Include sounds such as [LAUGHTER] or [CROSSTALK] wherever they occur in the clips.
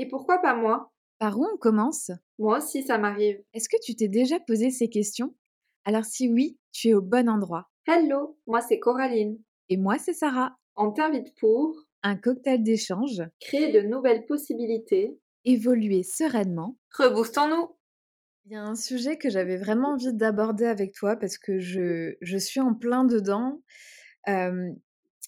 Et pourquoi pas moi? Par où on commence? Moi aussi, ça m'arrive. Est-ce que tu t'es déjà posé ces questions? Alors si oui, tu es au bon endroit. Hello, moi c'est Coraline. Et moi c'est Sarah. On t'invite pour Un cocktail d'échange, créer de nouvelles possibilités. évoluer sereinement. Reboostons-nous Il y a un sujet que j'avais vraiment envie d'aborder avec toi parce que je, je suis en plein dedans. Euh,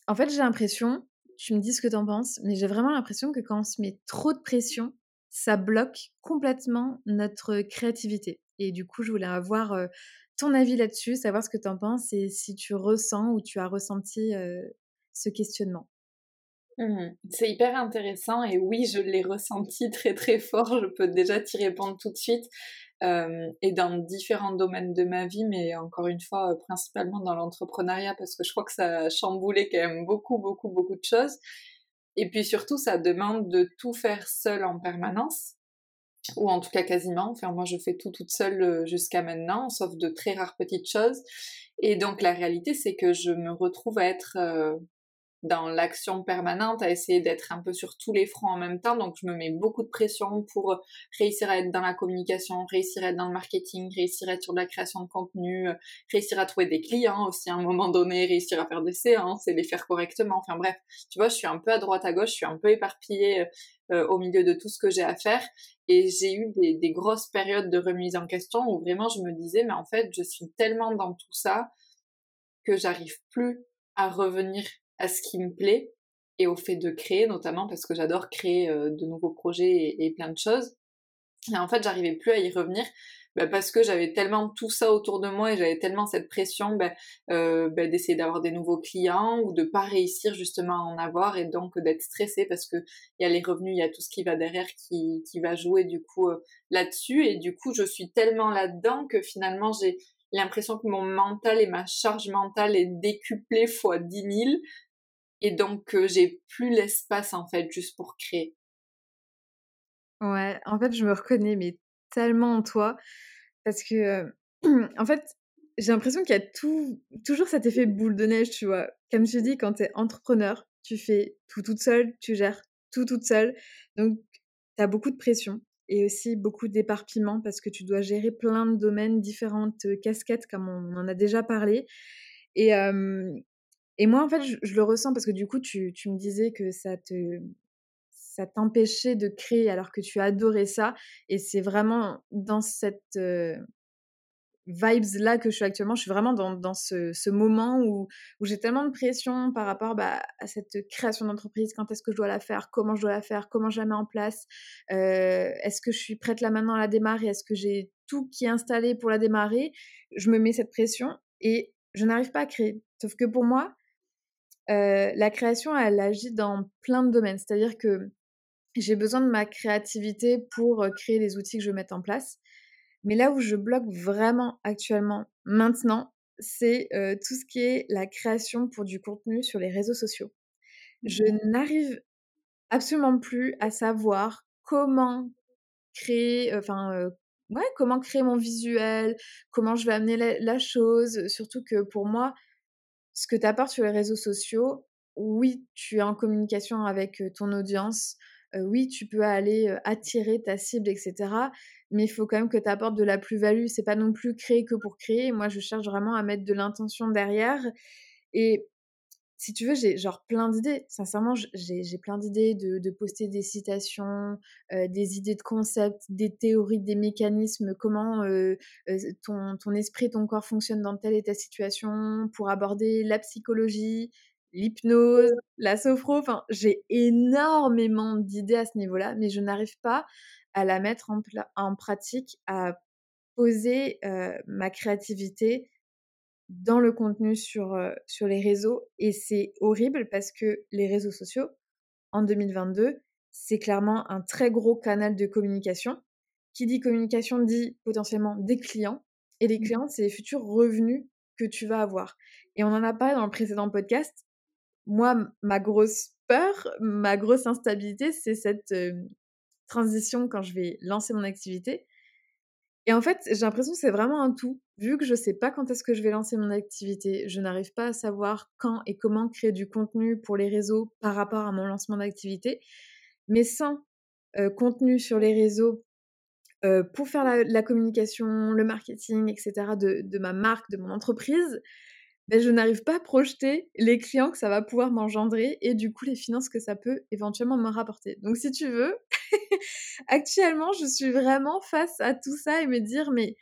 en fait, j'ai l'impression, tu me dis ce que t'en penses, mais j'ai vraiment l'impression que quand on se met trop de pression, ça bloque complètement notre créativité. Et du coup, je voulais avoir ton avis là-dessus, savoir ce que t'en penses et si tu ressens ou tu as ressenti ce questionnement. Mhm. C'est hyper intéressant et oui, je l'ai ressenti très très fort. Je peux déjà t'y répondre tout de suite. Euh, et dans différents domaines de ma vie, mais encore une fois, euh, principalement dans l'entrepreneuriat, parce que je crois que ça a chamboulé quand même beaucoup, beaucoup, beaucoup de choses. Et puis surtout, ça demande de tout faire seul en permanence, ou en tout cas quasiment. Enfin, moi, je fais tout toute seule euh, jusqu'à maintenant, sauf de très rares petites choses. Et donc, la réalité, c'est que je me retrouve à être dans l'action permanente, à essayer d'être un peu sur tous les fronts en même temps. Donc, je me mets beaucoup de pression pour réussir à être dans la communication, réussir à être dans le marketing, réussir à être sur de la création de contenu, euh, réussir à trouver des clients aussi à un moment donné, réussir à faire des séances et les faire correctement. Enfin bref, tu vois, je suis un peu à droite à gauche, je suis un peu éparpillée euh, au milieu de tout ce que j'ai à faire. Et j'ai eu des grosses périodes de remise en question où vraiment je me disais, mais en fait, je suis tellement dans tout ça que j'arrive plus à revenir à ce qui me plaît et au fait de créer notamment parce que j'adore créer euh, de nouveaux projets et, plein de choses. Et en fait, j'arrivais plus à y revenir bah, parce que j'avais tellement tout ça autour de moi et j'avais tellement cette pression bah, euh, bah, d'essayer d'avoir des nouveaux clients ou de pas réussir justement à en avoir et donc d'être stressée parce que il y a les revenus, il y a tout ce qui va derrière qui, qui va jouer du coup euh, là-dessus et du coup je suis tellement là-dedans que finalement j'ai l'impression que mon mental et ma charge mentale est décuplée fois 10 000 et donc euh, j'ai plus l'espace en fait juste pour créer. Ouais, en fait, je me reconnais mais tellement en toi parce que [CLEARS THROAT] en fait, j'ai l'impression qu'il y a tout, toujours cet effet boule de neige, tu vois. Comme je dis, quand tu es entrepreneur, tu fais tout toute seule, tu gères tout toute seule. Donc, tu as beaucoup de pression et aussi beaucoup d'éparpillement parce que tu dois gérer plein de domaines, différentes casquettes, comme on en a déjà parlé. Et, et moi, en fait, je, le ressens parce que du coup, tu, tu me disais que ça te ça t'empêchait de créer alors que tu adorais ça. Et c'est vraiment dans cette euh, vibes là que je suis actuellement. Je suis vraiment dans, dans ce, ce, moment où, où j'ai tellement de pression par rapport bah, à cette création d'entreprise. Quand est-ce que je dois la faire? Comment je dois la faire? Comment je la mets en place? Euh, Est-ce que je suis prête là maintenant à la démarrer? Est-ce que j'ai tout qui est installé pour la démarrer? Je me mets cette pression et je n'arrive pas à créer. Sauf que pour moi, euh, la création, elle agit dans plein de domaines. C'est-à-dire que j'ai besoin de ma créativité pour créer les outils que je mette en place. Mais là où je bloque vraiment actuellement, maintenant, c'est euh, tout ce qui est la création pour du contenu sur les réseaux sociaux. Je n'arrive absolument plus à savoir comment créer, enfin, euh, ouais, comment créer mon visuel, comment je vais amener la, la chose. Surtout que pour moi, ce que tu apportes sur les réseaux sociaux, oui, tu es en communication avec ton audience, oui, tu peux aller attirer ta cible, etc. Mais il faut quand même que tu apportes de la plus-value. C'est pas non plus créer que pour créer. Moi, je cherche vraiment à mettre de l'intention derrière. Et si tu veux, j'ai genre plein d'idées. Sincèrement, j'ai plein d'idées de, de, poster des citations, euh, des idées de concepts, des théories, des mécanismes, comment euh, euh, ton, ton esprit, ton corps fonctionnent dans telle et telle situation, pour aborder la psychologie, l'hypnose, la sophro. Enfin, j'ai énormément d'idées à ce niveau-là, mais je n'arrive pas à la mettre en, en pratique, à poser ma créativité dans le contenu sur, euh, sur les réseaux. Et c'est horrible parce que les réseaux sociaux, en 2022, c'est clairement un très gros canal de communication. Qui dit communication dit potentiellement des clients. Et les mmh. clients, c'est les futurs revenus que tu vas avoir. Et on en a parlé dans le précédent podcast, moi, ma grosse peur, ma grosse instabilité, c'est cette euh, transition quand je vais lancer mon activité. Et en fait, j'ai l'impression que c'est vraiment un tout. Vu que je ne sais pas quand est-ce que je vais lancer mon activité, je n'arrive pas à savoir quand et comment créer du contenu pour les réseaux par rapport à mon lancement d'activité. Mais sans contenu sur les réseaux pour faire la, communication, le marketing, etc. de, ma marque, de mon entreprise, ben, je n'arrive pas à projeter les clients que ça va pouvoir m'engendrer et du coup les finances que ça peut éventuellement me rapporter. Donc si tu veux, [LAUGHS] actuellement je suis vraiment face à tout ça et me dire mais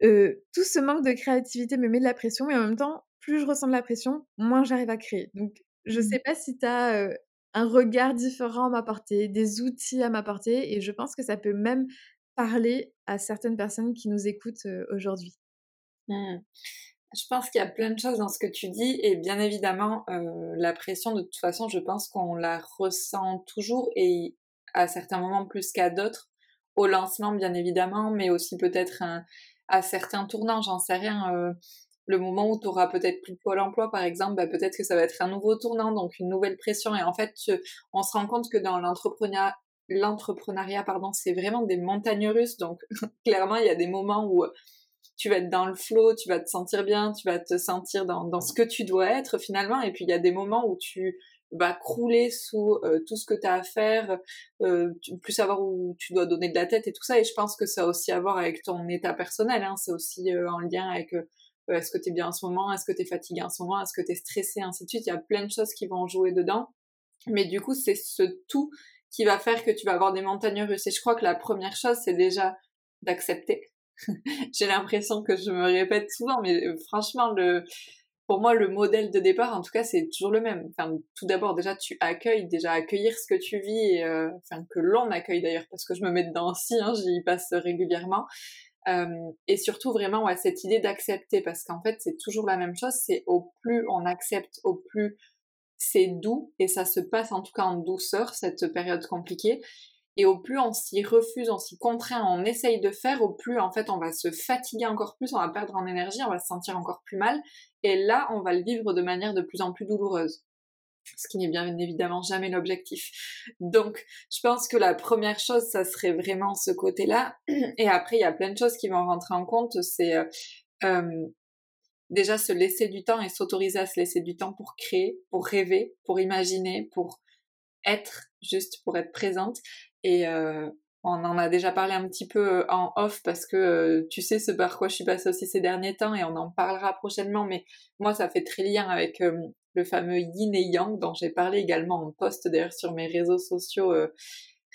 tout ce manque de créativité me met de la pression et en même temps plus je ressens de la pression, moins j'arrive à créer. Donc je ne mmh. sais pas si tu as un regard différent à m'apporter, des outils à m'apporter et je pense que ça peut même parler à certaines personnes qui nous écoutent aujourd'hui. Mmh. Je pense qu'il y a plein de choses dans ce que tu dis et bien évidemment la pression de toute façon je pense qu'on la ressent toujours et à certains moments plus qu'à d'autres au lancement bien évidemment mais aussi peut-être à certains tournants j'en sais rien euh, le moment où tu auras peut-être plus de pôle emploi par exemple bah, peut-être que ça va être un nouveau tournant donc une nouvelle pression et en fait on se rend compte que dans l'entrepreneuriat pardon c'est vraiment des montagnes russes donc [LAUGHS] clairement il y a des moments où tu vas être dans le flow, tu vas te sentir bien, tu vas te sentir dans ce que tu dois être finalement. Et puis il y a des moments où tu vas crouler sous euh, tout ce que tu as à faire, euh, plus savoir où tu dois donner de la tête et tout ça. Et je pense que ça a aussi à voir avec ton état personnel. Hein. C'est aussi euh, en lien avec euh, est-ce que tu es bien en ce moment, est-ce que tu es fatigué en ce moment, est-ce que tu es stressé, ainsi de suite. Il y a plein de choses qui vont jouer dedans. Mais du coup, c'est ce tout qui va faire que tu vas avoir des montagnes russes. Et je crois que la première chose, c'est déjà d'accepter [LAUGHS] j'ai l'impression que je me répète souvent, mais euh, franchement, le, pour moi, le modèle de départ, en tout cas, c'est toujours le même. Enfin, tout d'abord, déjà, tu accueilles, déjà accueillir ce que tu vis, euh, enfin, que l'on accueille d'ailleurs, parce que je me mets dedans aussi, hein, j'y passe régulièrement. Euh, et surtout, vraiment, ouais, cette idée d'accepter, parce qu'en fait, c'est toujours la même chose, c'est au plus on accepte, au plus c'est doux, et ça se passe en tout cas en douceur, cette période compliquée. Et au plus on s'y refuse, on s'y contraint, on essaye de faire, au plus en fait on va se fatiguer encore plus, on va perdre en énergie, on va se sentir encore plus mal. Et là, on va le vivre de manière de plus en plus douloureuse. Ce qui n'est bien évidemment jamais l'objectif. Donc, je pense que la première chose, ça serait vraiment ce côté-là. [CLEARS THROAT] Et après, il y a plein de choses qui vont rentrer en compte. C'est euh, euh, déjà se laisser du temps et s'autoriser à se laisser du temps pour créer, pour rêver, pour imaginer, pour être, juste pour être présente. Et euh, on en a déjà parlé un petit peu euh, en off parce que euh, tu sais ce par quoi je suis passée aussi ces derniers temps et on en parlera prochainement. Mais moi, ça fait très lien avec le fameux yin et yang dont j'ai parlé également en post d'ailleurs sur mes réseaux sociaux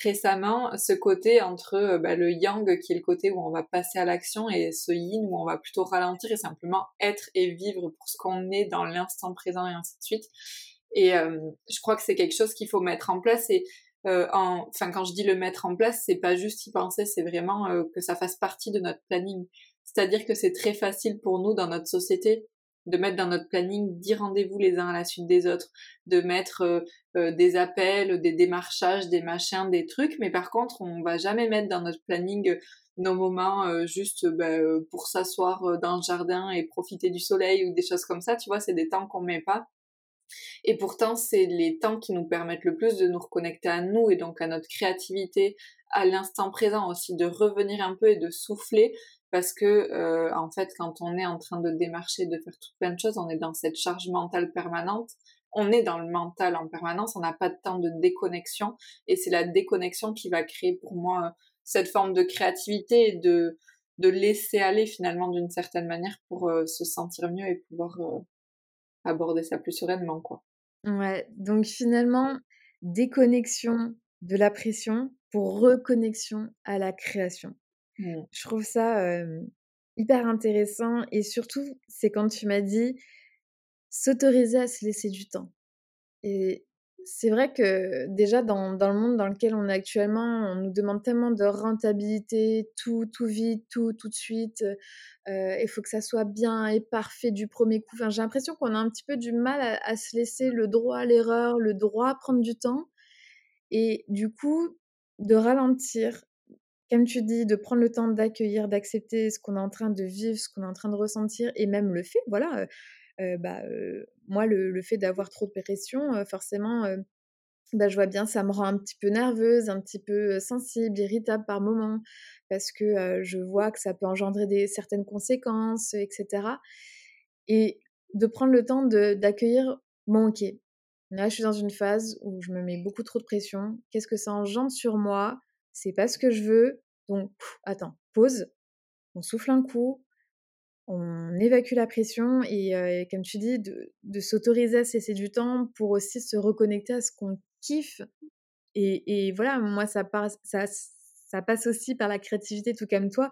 récemment. Ce côté entre bah, le yang qui est le côté où on va passer à l'action et ce yin où on va plutôt ralentir et simplement être et vivre pour ce qu'on est dans l'instant présent et ainsi de suite. Et je crois que c'est quelque chose qu'il faut mettre en place et euh, enfin quand je dis le mettre en place, c'est pas juste y penser, c'est vraiment euh, que ça fasse partie de notre planning. C'est-à-dire que c'est très facile pour nous dans notre société de mettre dans notre planning 10 rendez-vous les uns à la suite des autres, de mettre euh, des appels, des démarchages, des machins, des trucs, mais par contre on va jamais mettre dans notre planning nos moments juste bah, pour s'asseoir dans le jardin et profiter du soleil ou des choses comme ça, tu vois, c'est des temps qu'on met pas et pourtant, c'est les temps qui nous permettent le plus de nous reconnecter à nous et donc à notre créativité, à l'instant présent aussi, de revenir un peu et de souffler parce que euh, en fait, quand on est en train de démarcher, de faire tout plein de choses, on est dans cette charge mentale permanente. On est dans le mental en permanence, on n'a pas de temps de déconnexion et c'est la déconnexion qui va créer pour moi cette forme de créativité et de, de laisser aller finalement d'une certaine manière pour euh, se sentir mieux et pouvoir euh, aborder ça plus sereinement, quoi. Ouais, donc finalement, déconnexion de la pression pour reconnexion à la création. Mmh. Je trouve ça hyper intéressant et surtout, c'est quand tu m'as dit s'autoriser à se laisser du temps. Et c'est vrai que déjà dans, dans, le monde dans lequel on est actuellement, on nous demande tellement de rentabilité, tout, tout vite, tout, tout de suite. Euh, il faut que ça soit bien et parfait du premier coup. Enfin, j'ai l'impression qu'on a un petit peu du mal à, se laisser le droit à l'erreur, le droit à prendre du temps. Et du coup, de ralentir, comme tu dis, de prendre le temps d'accueillir, d'accepter ce qu'on est en train de vivre, ce qu'on est en train de ressentir, et même le fait, voilà, bah, moi, le, fait d'avoir trop de pression, forcément, bah, je vois bien, ça me rend un petit peu nerveuse, un petit peu sensible, irritable par moment, parce que je vois que ça peut engendrer des, certaines conséquences, etc. Et de prendre le temps d'accueillir, bon, ok, Là, je suis dans une phase où je me mets beaucoup trop de pression. Qu'est-ce que ça engendre sur moi? C'est pas ce que je veux. Donc, attends, pause. On souffle un coup. On évacue la pression et, comme tu dis, de, s'autoriser à cesser du temps pour aussi se reconnecter à ce qu'on kiffe. Et, voilà, moi, ça, ça, passe aussi par la créativité, tout comme toi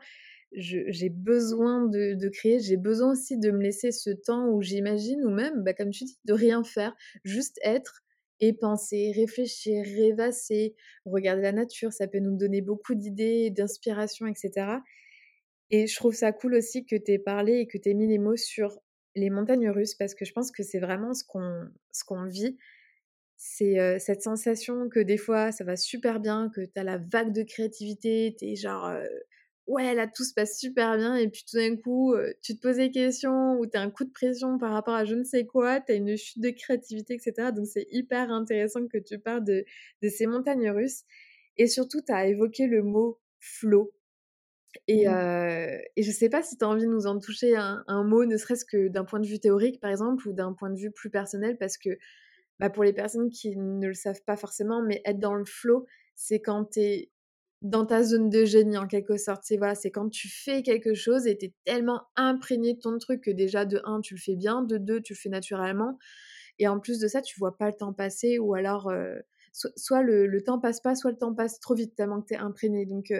j'ai besoin de, créer, j'ai besoin aussi de me laisser ce temps où j'imagine, ou même, bah, comme tu dis, de rien faire, juste être et penser, réfléchir, rêvasser, regarder la nature, ça peut nous donner beaucoup d'idées, d'inspiration, etc. Et je trouve ça cool aussi que tu aies parlé et que tu aies mis les mots sur les montagnes russes, parce que je pense que c'est vraiment ce qu'on qu'on vit. C'est cette sensation que des fois, ça va super bien, que tu as la vague de créativité, tu es genre ouais, là, tout se passe super bien. Et puis tout d'un coup, tu te poses des questions ou tu as un coup de pression par rapport à je ne sais quoi, tu as une chute de créativité, etc. Donc c'est hyper intéressant que tu parles de, ces montagnes russes. Et surtout, tu as évoqué le mot flow. Et, mmh. et je sais pas si tu as envie de nous en toucher un, mot, ne serait-ce que d'un point de vue théorique, par exemple, ou d'un point de vue plus personnel, parce que bah, pour les personnes qui ne le savent pas forcément, mais être dans le flow, c'est quand tu es dans ta zone de génie en quelque sorte. C'est voilà, c'est quand tu fais quelque chose et tu es tellement imprégné de ton truc que déjà de un, tu le fais bien, de deux, tu le fais naturellement. Et en plus de ça, tu vois pas le temps passer ou alors soit le, le, temps passe pas, soit le temps passe trop vite tellement que tu es imprégné. Donc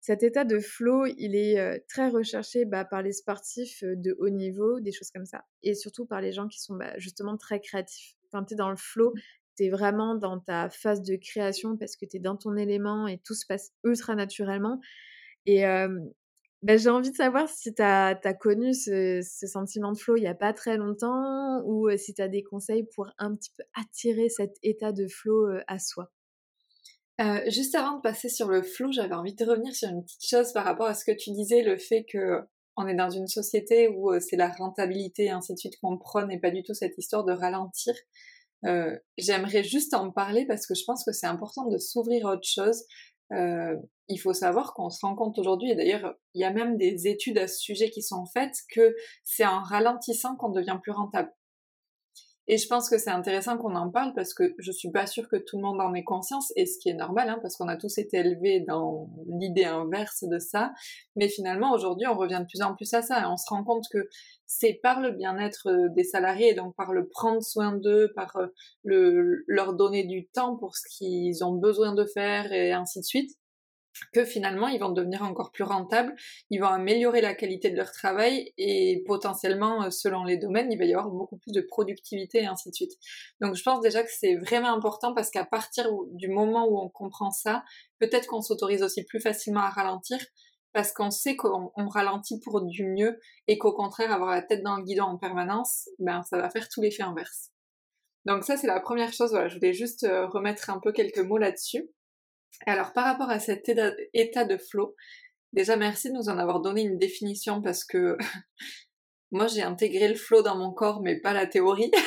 cet état de flow, il est très recherché bah, par les sportifs de haut niveau, des choses comme ça. Et surtout par les gens qui sont bah, justement très créatifs. Quand tu es dans le flow, tu es vraiment dans ta phase de création parce que tu es dans ton élément et tout se passe ultra naturellement. Et bah, j'ai envie de savoir si tu as, connu ce, sentiment de flow il n'y a pas très longtemps ou si tu as des conseils pour un petit peu attirer cet état de flow à soi? Juste avant de passer sur le flow, j'avais envie de revenir sur une petite chose par rapport à ce que tu disais, le fait que on est dans une société où c'est la rentabilité et ainsi de suite qu'on prône et pas du tout cette histoire de ralentir. Euh, j'aimerais juste en parler parce que je pense que c'est important de s'ouvrir à autre chose. Euh, il faut savoir qu'on se rend compte aujourd'hui, et d'ailleurs il y a même des études à ce sujet qui sont faites, que c'est en ralentissant qu'on devient plus rentable. Et je pense que c'est intéressant qu'on en parle parce que je suis pas sûre que tout le monde en ait conscience, et ce qui est normal, hein, parce qu'on a tous été élevés dans l'idée inverse de ça. Mais finalement, aujourd'hui, on revient de plus en plus à ça, et on se rend compte que c'est par le bien-être euh, des salariés, donc par le prendre soin d'eux, par euh, le, leur donner du temps pour ce qu'ils ont besoin de faire, et ainsi de suite, que finalement ils vont devenir encore plus rentables, ils vont améliorer la qualité de leur travail et potentiellement, euh, selon les domaines, il va y avoir beaucoup plus de productivité et ainsi de suite. Donc je pense déjà que c'est vraiment important parce qu'à partir du moment où on comprend ça, peut-être qu'on s'autorise aussi plus facilement à ralentir parce qu'on sait qu'on ralentit pour du mieux et qu'au contraire avoir la tête dans le guidon en permanence, ben ça va faire tout l'effet inverse. Donc ça c'est la première chose, voilà, je voulais juste euh, remettre un peu quelques mots là-dessus. Alors par rapport à cet état de flow, déjà merci de nous en avoir donné une définition parce que [LAUGHS] moi j'ai intégré le flow dans mon corps mais pas la théorie. [LAUGHS]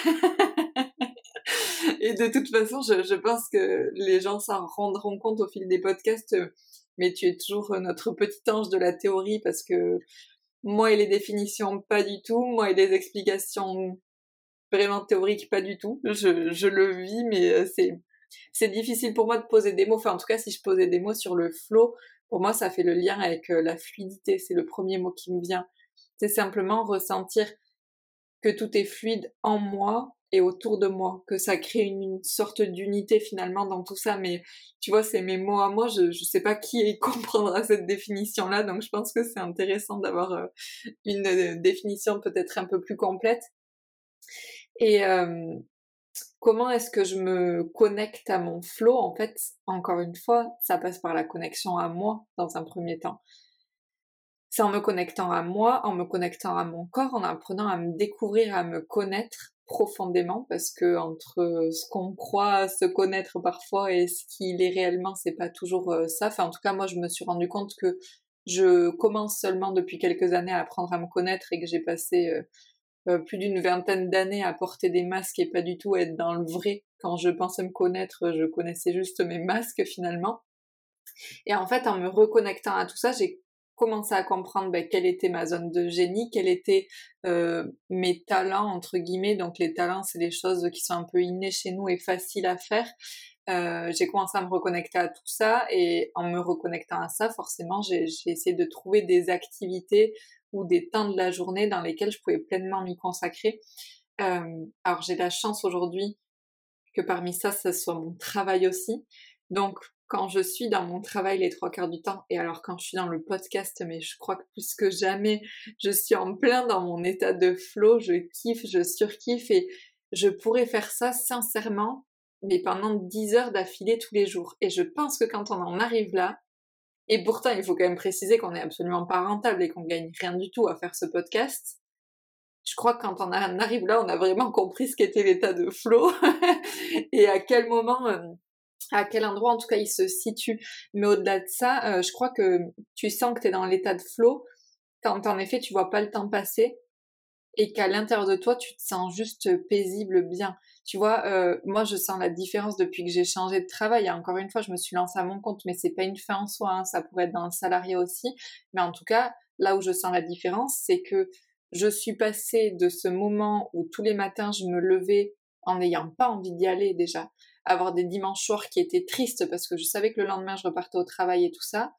Et de toute façon, je, pense que les gens s'en rendront compte au fil des podcasts, mais tu es toujours notre petit ange de la théorie parce que moi et les définitions, pas du tout. Moi et les explications vraiment théoriques, pas du tout. Je, je le vis, mais c'est c'est difficile pour moi de poser des mots. Enfin, en tout cas, si je posais des mots sur le flow, pour moi, ça fait le lien avec euh, la fluidité. C'est le premier mot qui me vient. C'est simplement ressentir que tout est fluide en moi et autour de moi, que ça crée une, sorte d'unité finalement dans tout ça. Mais tu vois, c'est mes mots à moi. Je ne sais pas qui [LAUGHS] comprendra cette définition-là, donc je pense que c'est intéressant d'avoir euh, une euh, définition peut-être un peu plus complète. Et, comment est-ce que je me connecte à mon flow En fait, encore une fois, ça passe par la connexion à moi dans un premier temps. C'est en me connectant à moi, en me connectant à mon corps, en apprenant à me découvrir, à me connaître profondément, parce que entre ce qu'on croit se connaître parfois et ce qu'il est réellement, c'est pas toujours euh, ça. En tout cas, moi, je me suis rendu compte que je commence seulement depuis quelques années à apprendre à me connaître et que j'ai passé euh, plus d'une vingtaine d'années à porter des masques et pas du tout être dans le vrai. Quand je pensais me connaître, je connaissais juste mes masques finalement. Et en fait, en me reconnectant à tout ça, j'ai commencé à comprendre ben, quelle était ma zone de génie, quels étaient euh, mes talents, entre guillemets. Donc les talents, c'est des choses qui sont un peu innées chez nous et faciles à faire. Euh, j'ai commencé à me reconnecter à tout ça et en me reconnectant à ça, forcément, j'ai essayé de trouver des activités ou des temps de la journée dans lesquels je pouvais pleinement m'y consacrer. Euh, alors j'ai la chance aujourd'hui que parmi ça, ce soit mon travail aussi. Donc quand je suis dans mon travail les trois quarts du temps, et alors quand je suis dans le podcast, mais je crois que plus que jamais, je suis en plein dans mon état de flow, je kiffe, je surkiffe, et je pourrais faire ça sincèrement, mais pendant dix heures d'affilée tous les jours. Et je pense que quand on en arrive là, et pourtant il faut quand même préciser qu'on n'est absolument pas rentable et qu'on gagne rien du tout à faire ce podcast, je crois que quand on arrive là, on a vraiment compris ce qu'était l'état de flow [LAUGHS] et à quel moment euh, à quel endroit en tout cas il se situe. Mais au-delà de ça, euh, je crois que tu sens que tu es dans l'état de flow quand en effet tu vois pas le temps passer et qu'à l'intérieur de toi tu te sens juste paisible, bien. Tu vois, euh, moi je sens la différence depuis que j'ai changé de travail. Encore une fois, je me suis lancée à mon compte, mais c'est pas une fin en soi, hein. ça pourrait être dans le salarié aussi. Mais en tout cas, là où je sens la différence, c'est que je suis passée de ce moment où tous les matins je me levais en n'ayant pas envie d'y aller déjà, avoir des dimanches soirs qui étaient tristes parce que je savais que le lendemain je repartais au travail et tout ça.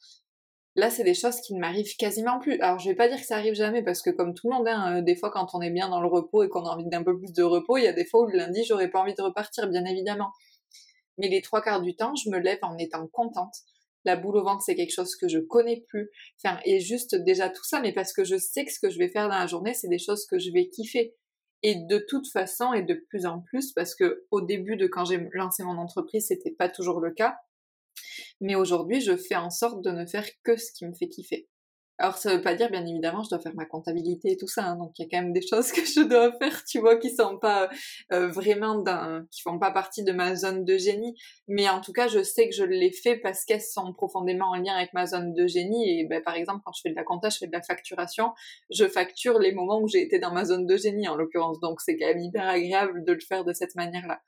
Là, c'est des choses qui ne m'arrivent quasiment plus. Alors, je vais pas dire que ça arrive jamais parce que comme tout le monde, hein, euh, des fois quand on est bien dans le repos et qu'on a envie d'un peu plus de repos, il y a des fois où le lundi j'aurais pas envie de repartir, bien évidemment. Mais les trois quarts du temps, je me lève en étant contente. La boule au ventre, c'est quelque chose que je connais plus. Enfin, et juste déjà tout ça, mais parce que je sais que ce que je vais faire dans la journée, c'est des choses que je vais kiffer. Et de toute façon, et de plus en plus, parce que au début de quand j'ai lancé mon entreprise, c'était pas toujours le cas. Mais aujourd'hui, je fais en sorte de ne faire que ce qui me fait kiffer. Alors ça veut pas dire bien évidemment je dois faire ma comptabilité et tout ça, hein. donc il y a quand même des [LAUGHS] choses que je dois faire, tu vois, qui sont pas euh, vraiment d'un, qui font pas partie de ma zone de génie, mais en tout cas je sais que je les fais parce qu'elles sont profondément en lien avec ma zone de génie et ben, par exemple quand je fais de la compta, je fais de la facturation, je facture les moments où j'ai été dans ma zone de génie en l'occurrence, donc c'est quand même hyper agréable de le faire de cette manière-là.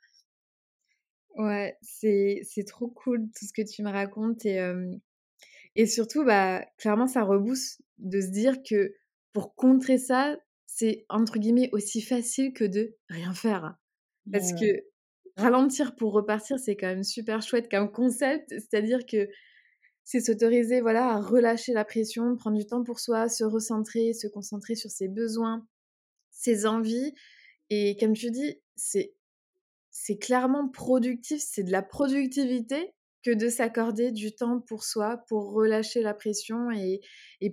Ouais, c'est, c'est trop cool tout ce que tu me racontes et et surtout, bah, clairement, ça rebousse de se dire que pour contrer ça, c'est entre guillemets aussi facile que de rien faire. Parce que ralentir pour repartir, c'est quand même super chouette comme concept. C'est-à-dire que c'est s'autoriser voilà, à relâcher la pression, prendre du temps pour soi, se recentrer, se concentrer sur ses besoins, ses envies. Et comme tu dis, c'est, c'est clairement productif, c'est de la productivité que de s'accorder du temps pour soi, pour relâcher la pression et,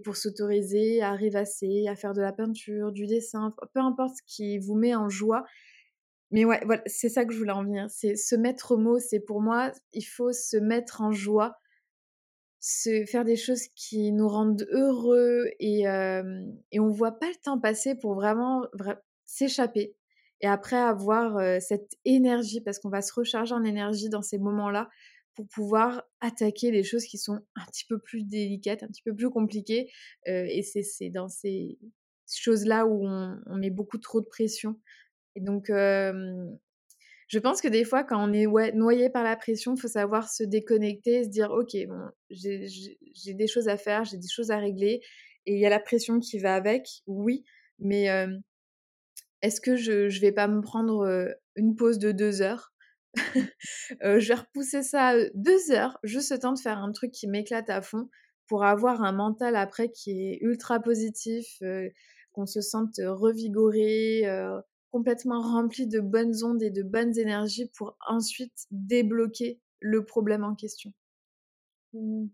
pour s'autoriser à rêvasser, à faire de la peinture, du dessin, peu importe ce qui vous met en joie. Mais ouais, voilà, c'est ça que je voulais en venir. C'est se mettre au mot. C'est pour moi, il faut se mettre en joie, se faire des choses qui nous rendent heureux et, euh, et on voit pas le temps passer pour vraiment s'échapper. Et après avoir euh, cette énergie, parce qu'on va se recharger en énergie dans ces moments-là, pour pouvoir attaquer les choses qui sont un petit peu plus délicates, un petit peu plus compliquées. Euh, et c'est dans ces choses-là où on, met beaucoup trop de pression. Et donc, je pense que des fois, quand on est noyé par la pression, il faut savoir se déconnecter, se dire, OK, bon, j'ai des choses à faire, j'ai des choses à régler. Et il y a la pression qui va avec, oui, mais est-ce que je ne vais pas me prendre une pause de deux heures? [LAUGHS] Je vais repousser ça deux heures, juste le temps de faire un truc qui m'éclate à fond pour avoir un mental après qui est ultra positif, qu'on se sente revigoré, complètement rempli de bonnes ondes et de bonnes énergies pour ensuite débloquer le problème en question. Mmh.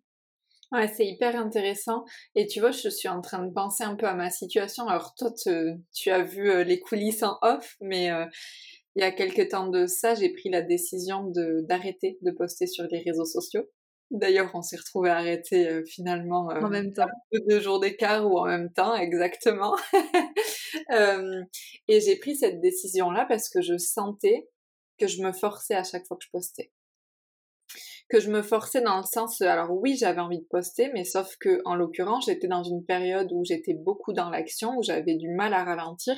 Ouais, c'est hyper intéressant. Et tu vois, je suis en train de penser un peu à ma situation. Alors toi, tu as vu les coulisses en off, mais il y a quelques temps de ça, j'ai pris la décision d'arrêter de, poster sur les réseaux sociaux. D'ailleurs, on s'est retrouvé arrêté euh, finalement euh, en même temps, deux jours d'écart ou en même temps, exactement. [LAUGHS] euh, et j'ai pris cette décision-là parce que je sentais que je me forçais à chaque fois que je postais. Que je me forçais dans le sens, alors oui, j'avais envie de poster, mais sauf que en l'occurrence, j'étais dans une période où j'étais beaucoup dans l'action, où j'avais du mal à ralentir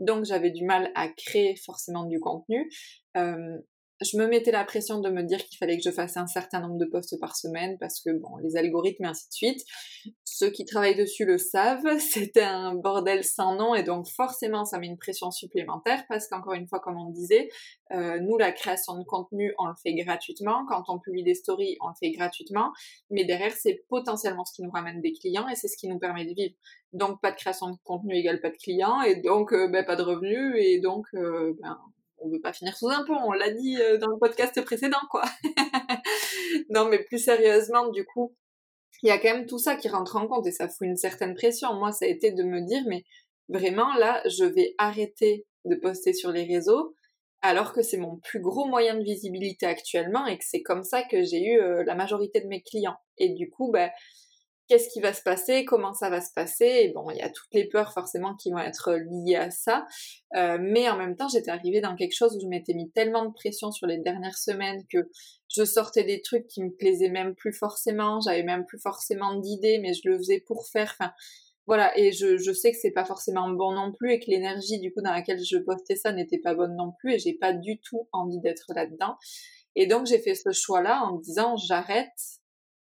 donc j'avais du mal à créer forcément du contenu. Euh, je me mettais la pression de me dire qu'il fallait que je fasse un certain nombre de posts par semaine parce que bon, les algorithmes et ainsi de suite. Ceux qui travaillent dessus le savent, [LAUGHS] c'était un bordel sans nom et donc forcément ça met une pression supplémentaire parce qu'encore une fois, comme on disait, euh, nous la création de contenu on le fait gratuitement, quand on publie des stories on le fait gratuitement, mais derrière c'est potentiellement ce qui nous ramène des clients et c'est ce qui nous permet de vivre. Donc pas de création de contenu égale pas de clients et donc euh, ben, pas de revenus et donc euh, ben, on veut pas finir sous un pont, on l'a dit euh, dans le podcast précédent, quoi. [LAUGHS] non, mais plus sérieusement, du coup, il y a quand même tout ça qui rentre en compte et ça fout une certaine pression. Moi, ça a été de me dire, mais vraiment, là, je vais arrêter de poster sur les réseaux alors que c'est mon plus gros moyen de visibilité actuellement et que c'est comme ça que j'ai eu euh, la majorité de mes clients. Et du coup, ben, qu'est-ce qui va se passer, comment ça va se passer. Bon, il y a toutes les peurs forcément qui vont être liées à ça. Euh, mais en même temps, j'étais arrivée dans quelque chose où je m'étais mis tellement de pression sur les dernières semaines que je sortais des trucs qui me plaisaient même plus forcément. J'avais même plus forcément d'idées, mais je le faisais pour faire. Enfin, voilà. Et je, je sais que c'est pas forcément bon non plus et que l'énergie du coup dans laquelle je postais ça n'était pas bonne non plus et j'ai pas du tout envie d'être là-dedans. Et donc j'ai fait ce choix-là en me disant j'arrête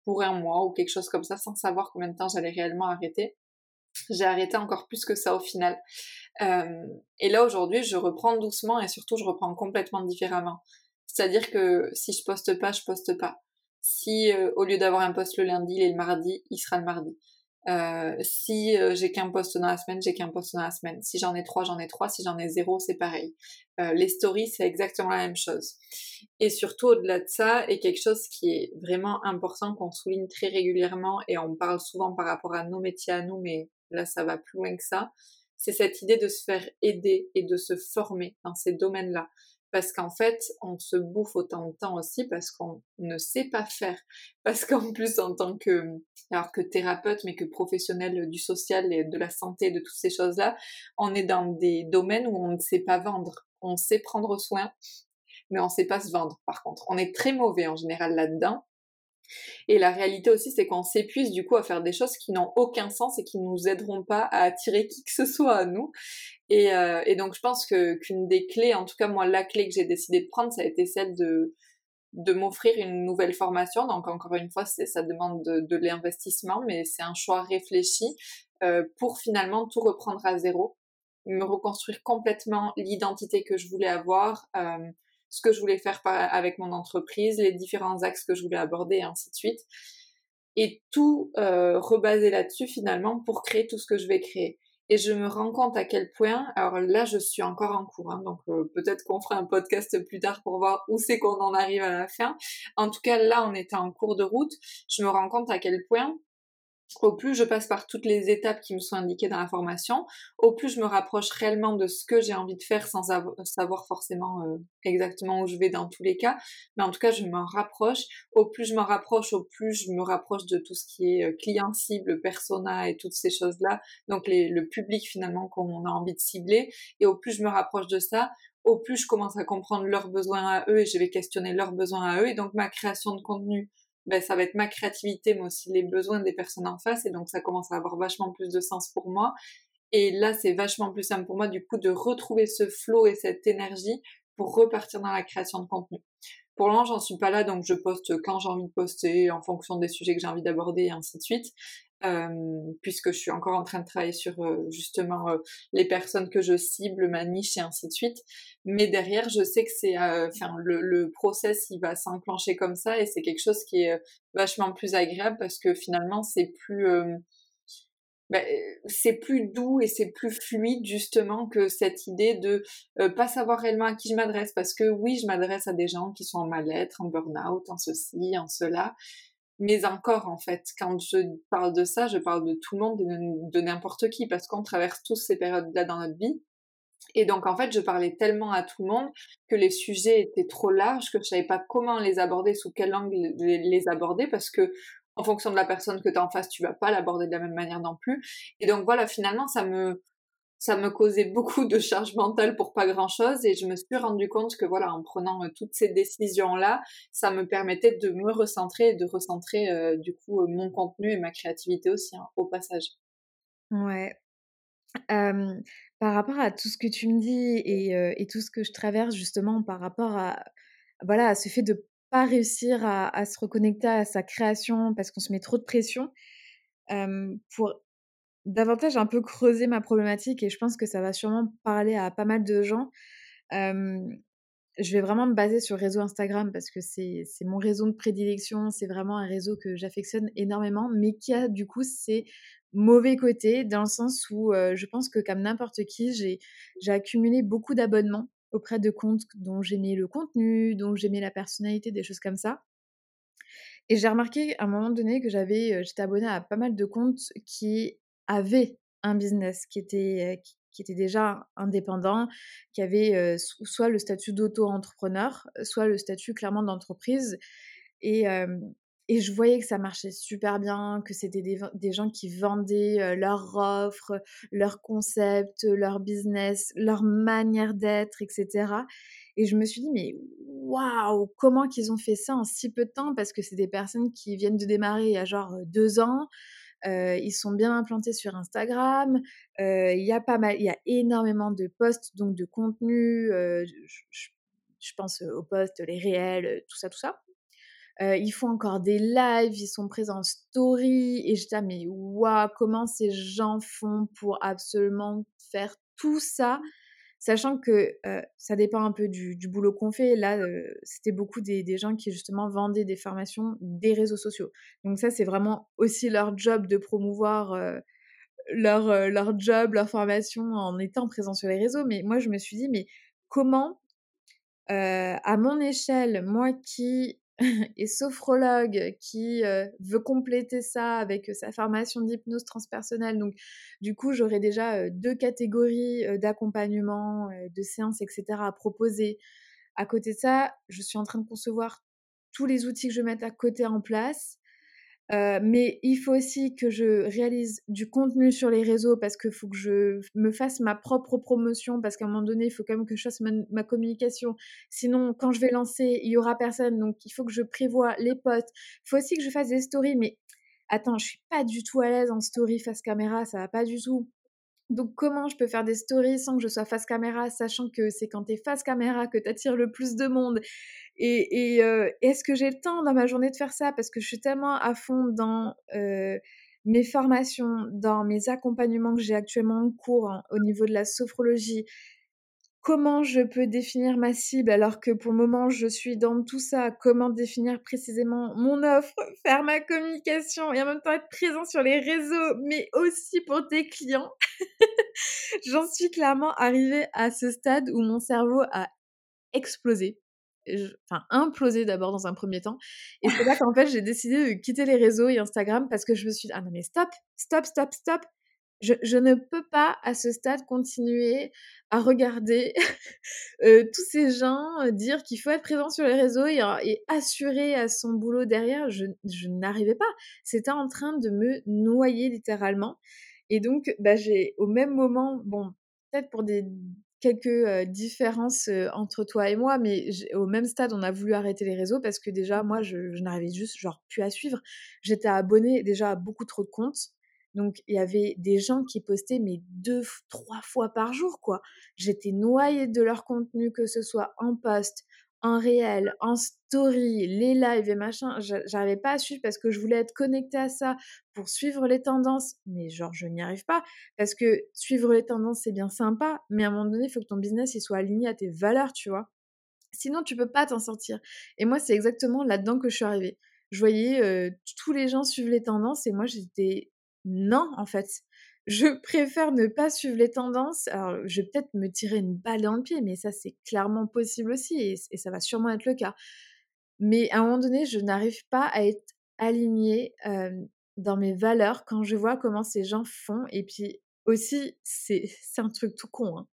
pour un mois ou quelque chose comme ça sans savoir combien de temps j'allais réellement arrêter. J'ai arrêté encore plus que ça au final. Et là aujourd'hui, je reprends doucement et surtout je reprends complètement différemment. C'est-à-dire que si je poste pas, je poste pas. Si euh, au lieu d'avoir un post le lundi, il est le mardi, il sera le mardi. Euh, si euh, j'ai qu'un poste dans la semaine, j'ai qu'un poste dans la semaine. Si j'en ai trois, j'en ai trois. Si j'en ai zéro, c'est pareil. Euh, les stories, c'est exactement la même chose. Et surtout, au-delà de ça, et quelque chose qui est vraiment important, qu'on souligne très régulièrement, et on parle souvent par rapport à nos métiers à nous, mais là, ça va plus loin que ça, c'est cette idée de se faire aider et de se former dans ces domaines-là parce qu'en fait, on se bouffe autant de temps aussi parce qu'on ne sait pas faire. [LAUGHS] Parce qu'en plus, en tant que, alors que thérapeute, mais que professionnel du social et de la santé, de toutes ces choses-là, on est dans des domaines où on ne sait pas vendre. On sait prendre soin, mais on ne sait pas se vendre, par contre. On est très mauvais en général là-dedans. Et la réalité aussi, c'est qu'on s'épuise du coup à faire des choses qui n'ont aucun sens et qui ne nous aideront pas à attirer qui que ce soit à nous. Et, euh, et donc je pense que qu'une des clés, en tout cas moi la clé que j'ai décidé de prendre, ça a été celle de de m'offrir une nouvelle formation. Donc encore une fois, ça demande de, de l'investissement, mais c'est un choix réfléchi euh, pour finalement tout reprendre à zéro, me reconstruire complètement l'identité que je voulais avoir. Euh, ce que je voulais faire avec mon entreprise, les différents axes que je voulais aborder et ainsi de suite. Et tout euh, rebaser là-dessus finalement pour créer tout ce que je vais créer. Et je me rends compte à quel point, alors là je suis encore en cours, hein, donc euh, peut-être qu'on fera un podcast plus tard pour voir où c'est qu'on en arrive à la fin. En tout cas là on était en cours de route, je me rends compte à quel point au plus je passe par toutes les étapes qui me sont indiquées dans la formation, au plus je me rapproche réellement de ce que j'ai envie de faire sans savoir forcément euh, exactement où je vais dans tous les cas. Mais en tout cas, je m'en rapproche. Au plus je m'en rapproche, au plus je me rapproche de tout ce qui est euh, client cible, persona et toutes ces choses-là. Donc le public finalement qu'on a envie de cibler. Et au plus je me rapproche de ça, au plus je commence à comprendre leurs besoins à eux et je vais questionner leurs besoins à eux. Et donc ma création de contenu ben, ça va être ma créativité, mais aussi les besoins des personnes en face, et donc ça commence à avoir vachement plus de sens pour moi. Et là, c'est vachement plus simple pour moi, du coup, de retrouver ce flow et cette énergie pour repartir dans la création de contenu. Pour l'instant, j'en suis pas là, donc je poste quand j'ai envie de poster, en fonction des sujets que j'ai envie d'aborder, et ainsi de suite. Euh, puisque je suis encore en train de travailler sur euh, justement euh, les personnes que je cible, ma niche et ainsi de suite. Mais derrière, je sais que c'est, enfin, le, le, process, il va s'enclencher comme ça et c'est quelque chose qui est vachement plus agréable parce que finalement, c'est plus, ben, c'est plus doux et c'est plus fluide justement que cette idée de pas savoir réellement à qui je m'adresse parce que oui, je m'adresse à des gens qui sont en mal-être, en burn-out, en ceci, en cela, mais encore en fait, quand je parle de ça, je parle de tout le monde et de, n'importe qui, parce qu'on traverse tous ces périodes-là dans notre vie. Et donc en fait, je parlais tellement à tout le monde que les sujets étaient trop larges que je savais pas comment les aborder, sous quel angle les aborder, parce que en fonction de la personne que tu as en face, tu vas pas l'aborder de la même manière non plus. Et donc voilà, finalement, ça me ça me causait beaucoup de charge mentale pour pas grand chose et je me suis rendu compte que voilà en prenant euh, toutes ces décisions là ça me permettait de me recentrer et de recentrer euh, du coup euh, mon contenu et ma créativité aussi hein, au passage. Ouais. Par rapport à tout ce que tu me dis et, tout ce que je traverse justement par rapport à voilà, ce fait de pas réussir à, se reconnecter à sa création parce qu'on se met trop de pression, pour davantage un peu creuser ma problématique et je pense que ça va sûrement parler à pas mal de gens. je vais vraiment me baser sur le réseau Instagram parce que c'est mon réseau de prédilection, c'est vraiment un réseau que j'affectionne énormément, mais qui a du coup ses mauvais côtés dans le sens où je pense que comme n'importe qui, j'ai accumulé beaucoup d'abonnements auprès de comptes dont j'aimais le contenu, dont j'aimais la personnalité, des choses comme ça. Et j'ai remarqué à un moment donné que j'étais abonnée à pas mal de comptes qui avaient un business, qui était, qui, était déjà indépendant, qui avait soit le statut d'auto-entrepreneur, soit le statut clairement d'entreprise. Et, et je voyais que ça marchait super bien, que c'était des, gens qui vendaient leur offre, leur concept, leur business, leur manière d'être, etc. Et je me suis dit, mais waouh, comment qu'ils ont fait ça en si peu de temps? Parce que c'est des personnes qui viennent de démarrer il y a genre deux ans. Ils sont bien implantés sur Instagram. Il y a pas mal, il y a énormément de posts, donc de contenu. je, pense aux posts, les réels, tout ça, tout ça. Euh, ils font encore des lives, ils sont présents en story. Et je dis, mais waouh, comment ces gens font pour absolument faire tout ça? Sachant que ça dépend un peu du, boulot qu'on fait. Là, c'était beaucoup des, gens qui justement vendaient des formations des réseaux sociaux. Donc ça, c'est vraiment aussi leur job de promouvoir leur, leur job, leur formation en étant présent sur les réseaux. Mais moi, je me suis dit, mais comment, à mon échelle, moi qui [LAUGHS] et sophrologue qui veut compléter ça avec sa formation d'hypnose transpersonnelle. Donc, du coup, j'aurai déjà deux catégories d'accompagnement, de séances, etc. à proposer. À côté de ça, je suis en train de concevoir tous les outils que je vais mettre à côté en place. Euh, mais il faut aussi que je réalise du contenu sur les réseaux parce qu'il faut que je me fasse ma propre promotion parce qu'à un moment donné, il faut quand même que je fasse ma, communication. Sinon, quand je vais lancer, il y aura personne. Donc, il faut que je prévoie les posts. Il faut aussi que je fasse des stories. Mais attends, je suis pas du tout à l'aise en story face caméra. Ça va pas du tout. Donc comment je peux faire des stories sans que je sois face caméra, sachant que c'est quand tu es face caméra que tu attires le plus de monde? Et, euh, est-ce que j'ai le temps dans ma journée de faire ça? Parce que je suis tellement à fond dans euh, mes formations, dans mes accompagnements que j'ai actuellement en cours hein, au niveau de la sophrologie, comment je peux définir ma cible alors que pour le moment je suis dans tout ça, comment définir précisément mon offre, faire ma communication et en même temps être présent sur les réseaux, mais aussi pour tes clients? [LAUGHS] J'en suis clairement arrivée à ce stade où mon cerveau a explosé. Enfin, implosé d'abord dans un premier temps. Et c'est là qu'en fait, j'ai décidé de quitter les réseaux et Instagram parce que je me suis dit, ah non mais stop, stop, stop, stop. Je, ne peux pas à ce stade continuer à regarder [LAUGHS] euh, tous ces gens euh, dire qu'il faut être présent sur les réseaux et, et assurer à son boulot derrière. Je, je n'arrivais pas. C'était en train de me noyer littéralement. Et donc, bah, j'ai au même moment, bon, peut-être pour des quelques différences entre toi et moi, mais au même stade, on a voulu arrêter les réseaux parce que déjà, moi, je, je n'arrivais juste genre plus à suivre. J'étais abonnée déjà à beaucoup trop de comptes. Donc, il y avait des gens qui postaient mais deux, trois fois par jour, quoi. J'étais noyée de leur contenu, que ce soit en post, en réel, en story, les lives et machin. J'arrivais pas à suivre parce que je voulais être connectée à ça pour suivre les tendances. Mais genre, je n'y arrive pas. Parce que suivre les tendances, c'est bien sympa. Mais à un moment donné, il faut que ton business il soit aligné à tes valeurs, tu vois. Sinon, tu peux pas t'en sortir. Et moi, c'est exactement là-dedans que je suis arrivée. Je voyais tous les gens suivre les tendances et moi, j'étais non, en fait. Je [LAUGHS] préfère ne pas suivre les tendances. Alors, je vais peut-être me tirer une balle dans le pied, mais ça, c'est clairement possible aussi, et, ça va sûrement être le cas. Mais à un moment donné, je n'arrive pas à être alignée dans mes valeurs quand je vois comment ces gens font. Et puis aussi, [LAUGHS] c'est un truc tout con, hein.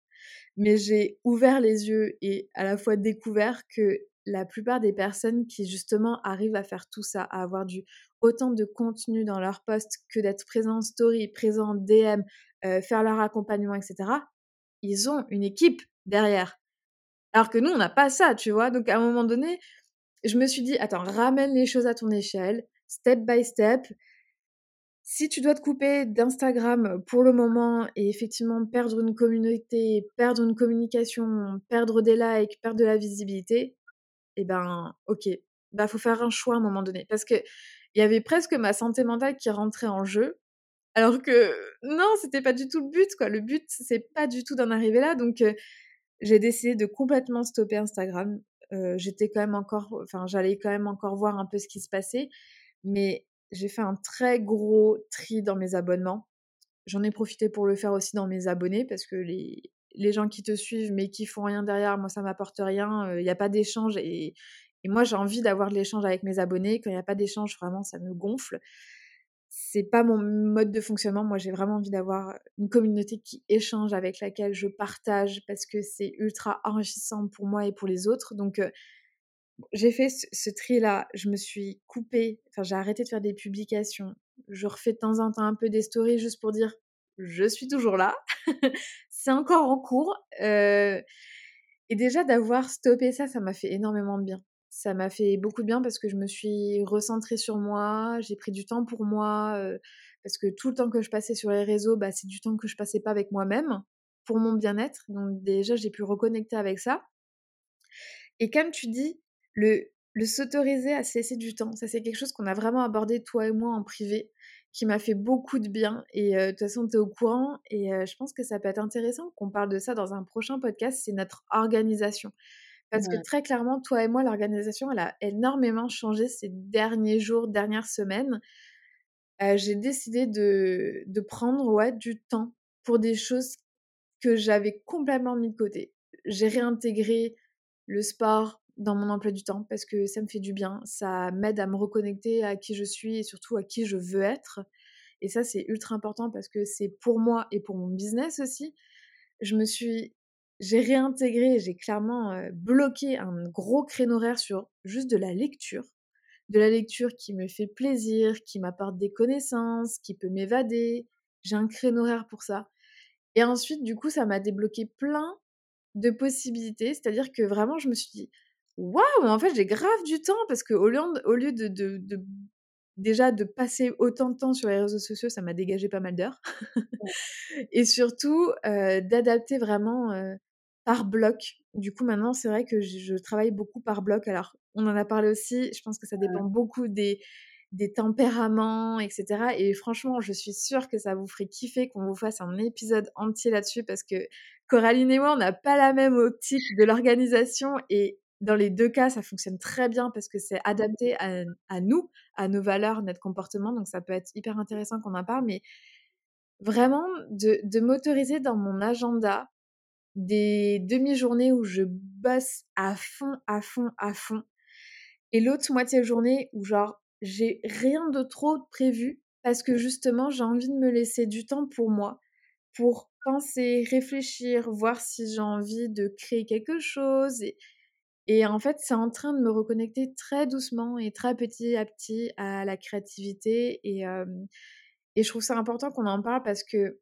mais j'ai ouvert les yeux et à la fois découvert que la plupart des personnes qui justement arrivent à faire tout ça, à avoir du autant de contenu dans leur poste que d'être présent en story, présent en DM, euh, faire leur accompagnement, etc., ils ont une équipe derrière. Alors que nous, on n'a pas ça, tu vois? Donc à un moment donné, je me suis dit, attends, ramène les choses à ton échelle, step by step. Si tu dois te couper d'Instagram pour le moment et effectivement perdre une communauté, perdre une communication, perdre des likes, perdre de la visibilité, eh ben, ok, bah faut faire un choix à un moment donné. Parce que il y avait presque ma santé mentale qui rentrait en jeu. Alors que non, c'était pas du tout le but, quoi. Le but, c'est pas du tout d'en arriver là. Donc, j'ai décidé de complètement stopper Instagram. J'étais quand même encore, enfin, j'allais quand même encore voir un peu ce qui se passait. Mais j'ai fait un très gros tri dans mes abonnements. J'en ai profité pour le faire aussi dans mes abonnés parce que les, les gens qui te suivent mais qui font rien derrière, moi ça m'apporte rien. Il n'y a pas d'échange et, moi, j'ai envie d'avoir de l'échange avec mes abonnés. Quand il n'y a pas d'échange, vraiment, ça me gonfle. C'est pas mon mode de fonctionnement. Moi, j'ai vraiment envie d'avoir une communauté qui échange, avec laquelle je partage, parce que c'est ultra enrichissant pour moi et pour les autres. Donc, euh, j'ai fait ce, tri-là. Je me suis coupée. Enfin, j'ai arrêté de faire des publications. Je refais de temps en temps un peu des stories juste pour dire je suis toujours là. [LAUGHS] c'est encore en cours. Et déjà, d'avoir stoppé ça, ça m'a fait énormément de bien ça m'a fait beaucoup de bien parce que je me suis recentrée sur moi, j'ai pris du temps pour moi, parce que tout le temps que je passais sur les réseaux, bah, c'est du temps que je passais pas avec moi-même pour mon bien-être. Donc déjà, j'ai pu reconnecter avec ça. Et comme tu dis, le, s'autoriser à se laisser du temps, ça c'est quelque chose qu'on a vraiment abordé toi et moi en privé, qui m'a fait beaucoup de bien. Et de toute façon, tu es au courant. Et je pense que ça peut être intéressant qu'on parle de ça dans un prochain podcast, c'est notre organisation. Parce que très clairement, toi et moi, l'organisation, elle a énormément changé ces derniers jours, dernières semaines. j'ai décidé de, de prendre ouais, du temps pour des choses que j'avais complètement mis de côté. J'ai réintégré le sport dans mon emploi du temps parce que ça me fait du bien. Ça m'aide à me reconnecter à qui je suis et surtout à qui je veux être. Et ça, c'est ultra important parce que c'est pour moi et pour mon business aussi. Je me suis j'ai réintégré, j'ai clairement bloqué un gros créneau horaire sur juste de la lecture. De la lecture qui me fait plaisir, qui m'apporte des connaissances, qui peut m'évader. J'ai un créneau horaire pour ça. Et ensuite, du coup, ça m'a débloqué plein de possibilités. C'est-à-dire que vraiment, je me suis dit, waouh, en fait, j'ai grave du temps parce qu'au lieu, au lieu de, de, déjà de passer autant de temps sur les réseaux sociaux, ça m'a dégagé pas mal d'heures. [LAUGHS] et surtout, d'adapter vraiment par bloc. Du coup, maintenant, c'est vrai que je, travaille beaucoup par bloc. Alors, on en a parlé aussi. Je pense que ça dépend beaucoup des, des tempéraments, etc. Et franchement, je suis sûre que ça vous ferait kiffer qu'on vous fasse un épisode entier là-dessus parce que Coraline et moi, on n'a pas la même optique de l'organisation et dans les deux cas, ça fonctionne très bien parce que c'est adapté à, nous, à nos valeurs, notre comportement. Donc, ça peut être hyper intéressant qu'on en parle. Mais vraiment, de, de m'autoriser dans mon agenda des demi-journées où je bosse à fond, à fond, à fond. Et l'autre moitié de journée où genre j'ai rien de trop prévu parce que justement j'ai envie de me laisser du temps pour moi, pour penser, réfléchir, voir si j'ai envie de créer quelque chose. Et, et en fait, c'est en train de me reconnecter très doucement et très petit à petit à la créativité. Et, et je trouve ça important qu'on en parle parce que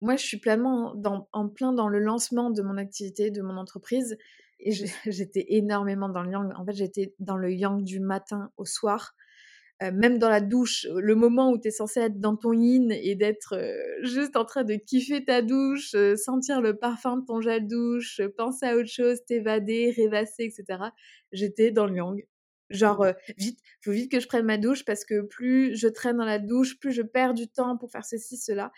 moi, je suis pleinement en plein dans le lancement de mon activité, de mon entreprise. Et [LAUGHS] j'étais énormément dans le yang. En fait, j'étais dans le yang du matin au soir. Euh, même dans la douche, le moment où tu es censé être dans ton yin et d'être euh, juste en train de kiffer ta douche, euh, sentir le parfum de ton gel douche, penser à autre chose, t'évader, rêvasser, etc. J'étais dans le yang. Genre, vite, faut vite que je prenne ma douche parce que plus je traîne dans la douche, plus je perds du temps pour faire ceci, cela.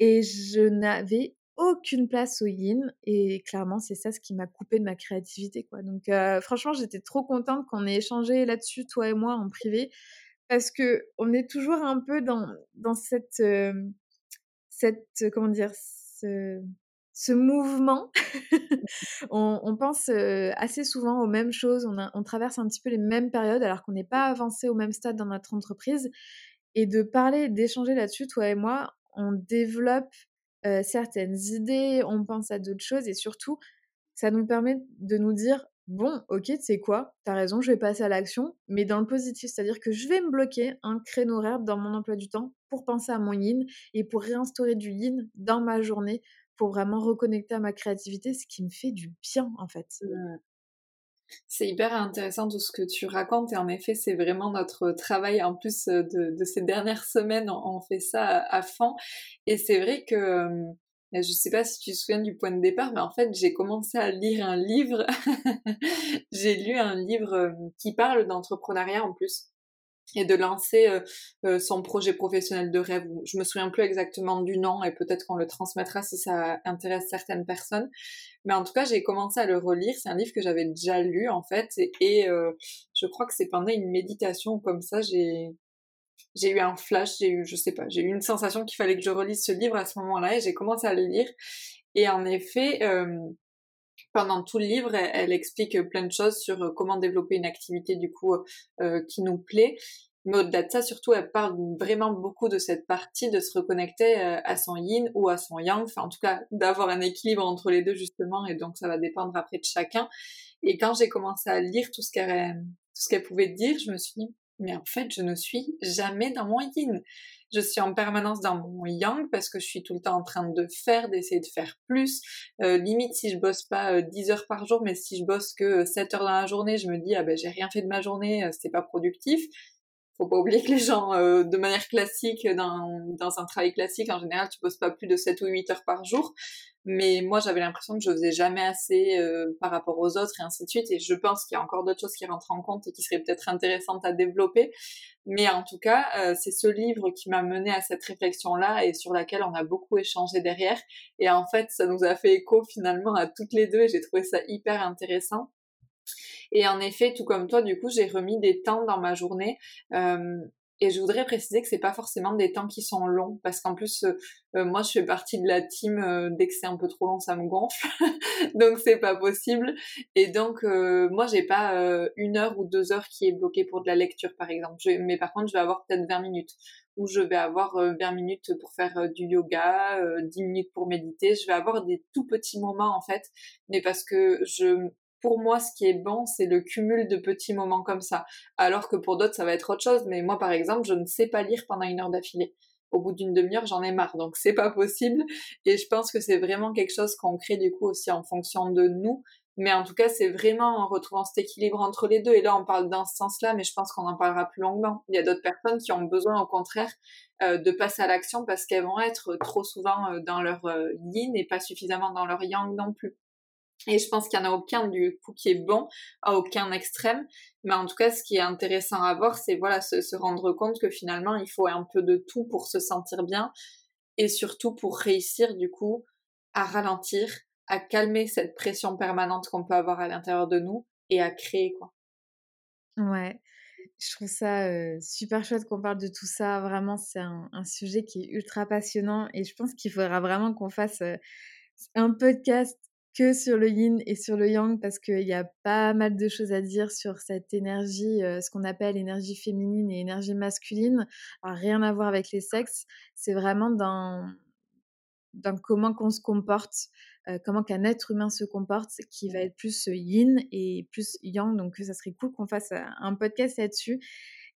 Et je n'avais aucune place au yin. Et clairement, c'est ça ce qui m'a coupé de ma créativité. Quoi. Donc, franchement, j'étais trop contente qu'on ait échangé là-dessus, toi et moi, en privé. Parce que on est toujours un peu dans, dans cette, cette. Comment dire ce, mouvement. [LAUGHS] on, pense assez souvent aux mêmes choses. On, on traverse un petit peu les mêmes périodes alors qu'on n'est pas avancé au même stade dans notre entreprise. Et de parler, d'échanger là-dessus, toi et moi, on développe certaines idées, on pense à d'autres choses et surtout, ça nous permet de nous dire bon, ok, tu sais quoi, t'as raison, je vais passer à l'action, mais dans le positif, c'est-à-dire que je vais me bloquer un créneau horaire dans mon emploi du temps pour penser à mon yin et pour réinstaurer du yin dans ma journée pour vraiment reconnecter à ma créativité, ce qui me fait du bien en fait. C'est hyper intéressant tout ce que tu racontes et en effet c'est vraiment notre travail en plus de, ces dernières semaines on, fait ça à, fond et c'est vrai que je sais pas si tu te souviens du point de départ, mais en fait, j'ai commencé à lire un livre. [LAUGHS] j'ai lu un livre euh, qui parle d'entrepreneuriat en plus et de lancer euh, euh, son projet professionnel de rêve. Je me souviens plus exactement du nom et peut-être qu'on le transmettra si ça intéresse certaines personnes. Mais en tout cas, j'ai commencé à le relire. C'est un livre que j'avais déjà lu en fait et, je crois que c'est pendant une méditation comme ça, j'ai j'ai eu un flash, j'ai eu, je sais pas, j'ai eu une sensation qu'il fallait que je relise ce livre à ce moment-là et j'ai commencé à le lire. Et en effet, euh, pendant tout le livre, elle, explique plein de choses sur euh, comment développer une activité du coup euh, qui nous plaît. Mais au-delà de ça, surtout, elle parle vraiment beaucoup de cette partie de se reconnecter à son yin ou à son yang, enfin en tout cas d'avoir un équilibre entre les deux justement, et donc ça va dépendre après de chacun. Et quand j'ai commencé à lire tout ce qu'elle tout ce qu'elle pouvait dire, je me suis dit mais en fait, je ne suis jamais dans mon yin. Je suis en permanence dans mon yang parce que je suis tout le temps en train de faire, d'essayer de faire plus. Euh, limite, si je bosse pas 10 euh, heures par jour, mais si je bosse que 7 heures dans la journée, je me dis, ah ben, j'ai rien fait de ma journée, euh, c'est pas productif. Faut pas oublier que les gens, de manière classique, dans, dans un travail classique, en général, tu bosses pas plus de 7 ou 8 heures par jour. Mais moi j'avais l'impression que je faisais jamais assez euh, par rapport aux autres et ainsi de suite. Et je pense qu'il y a encore d'autres choses qui rentrent en compte et qui seraient peut-être intéressantes à développer. Mais en tout cas euh, c'est ce livre qui m'a mené à cette réflexion là et sur laquelle on a beaucoup échangé derrière. Et en fait ça nous a fait écho finalement à toutes les deux et j'ai trouvé ça hyper intéressant et en effet, tout comme toi, du coup, j'ai remis des temps dans ma journée. Euh, et je voudrais préciser que c'est pas forcément des temps qui sont longs, parce qu'en plus, euh, euh, moi, je fais partie de la team. Euh, dès que c'est un peu trop long, ça me gonfle, [LAUGHS] donc c'est pas possible. Et donc, moi, j'ai pas une heure ou deux heures qui est bloquée pour de la lecture, par exemple. mais par contre, je vais avoir peut-être 20 minutes, ou je vais avoir 20 minutes pour faire du yoga, 10 minutes pour méditer. Je vais avoir des tout petits moments en fait, mais parce que je pour moi, ce qui est bon, c'est le cumul de petits moments comme ça. Alors que pour d'autres, ça va être autre chose. Mais moi, par exemple, je ne sais pas lire pendant une heure d'affilée. Au bout d'une demi-heure, j'en ai marre. Donc, c'est pas possible. Et je pense que c'est vraiment quelque chose qu'on crée du coup aussi en fonction de nous. Mais en tout cas, c'est vraiment en retrouvant cet équilibre entre les deux. Et là, on parle dans ce sens-là, mais je pense qu'on en parlera plus longuement. Il y a d'autres personnes qui ont besoin, au contraire, euh, de passer à l'action parce qu'elles vont être trop souvent euh, dans leur euh, yin et pas suffisamment dans leur yang non plus. Et je pense qu'il n'y en a aucun du coup qui est bon, à aucun extrême. Mais en tout cas, ce qui est intéressant à voir, c'est voilà, se, rendre compte que finalement, il faut un peu de tout pour se sentir bien et surtout pour réussir du coup à ralentir, à calmer cette pression permanente qu'on peut avoir à l'intérieur de nous et à créer quoi. Ouais, je trouve ça super chouette qu'on parle de tout ça. Vraiment, c'est un, un, sujet qui est ultra passionnant et je pense qu'il faudra vraiment qu'on fasse un podcast que sur le yin et sur le yang parce qu'il y a pas mal de choses à dire sur cette énergie, euh, ce qu'on appelle énergie féminine et énergie masculine. Rien à voir avec les sexes, c'est vraiment dans, dans comment qu'on se comporte, euh, comment qu'un être humain se comporte, qui va être plus yin et plus yang. Donc ça serait cool qu'on fasse un podcast là-dessus.